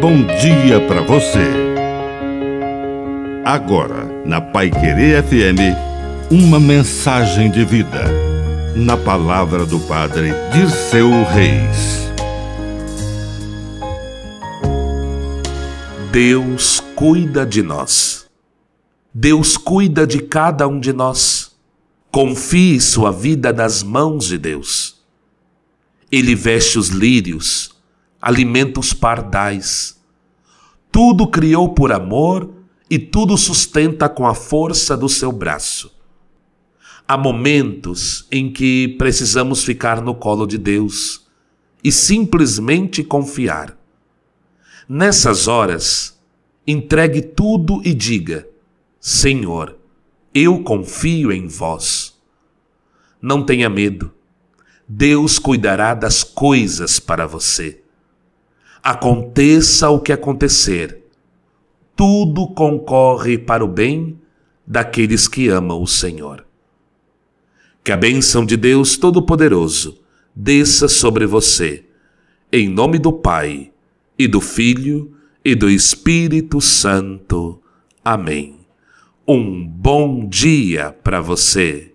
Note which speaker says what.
Speaker 1: bom dia para você. Agora, na Pai Querer FM, uma mensagem de vida. Na palavra do Padre Dirceu Reis.
Speaker 2: Deus cuida de nós. Deus cuida de cada um de nós. Confie sua vida nas mãos de Deus. Ele veste os lírios, alimenta os pardais. Tudo criou por amor e tudo sustenta com a força do seu braço. Há momentos em que precisamos ficar no colo de Deus e simplesmente confiar. Nessas horas, entregue tudo e diga: Senhor, eu confio em vós. Não tenha medo. Deus cuidará das coisas para você. Aconteça o que acontecer, tudo concorre para o bem daqueles que amam o Senhor. Que a bênção de Deus Todo-Poderoso desça sobre você, em nome do Pai, e do Filho, e do Espírito Santo. Amém. Um bom dia para você.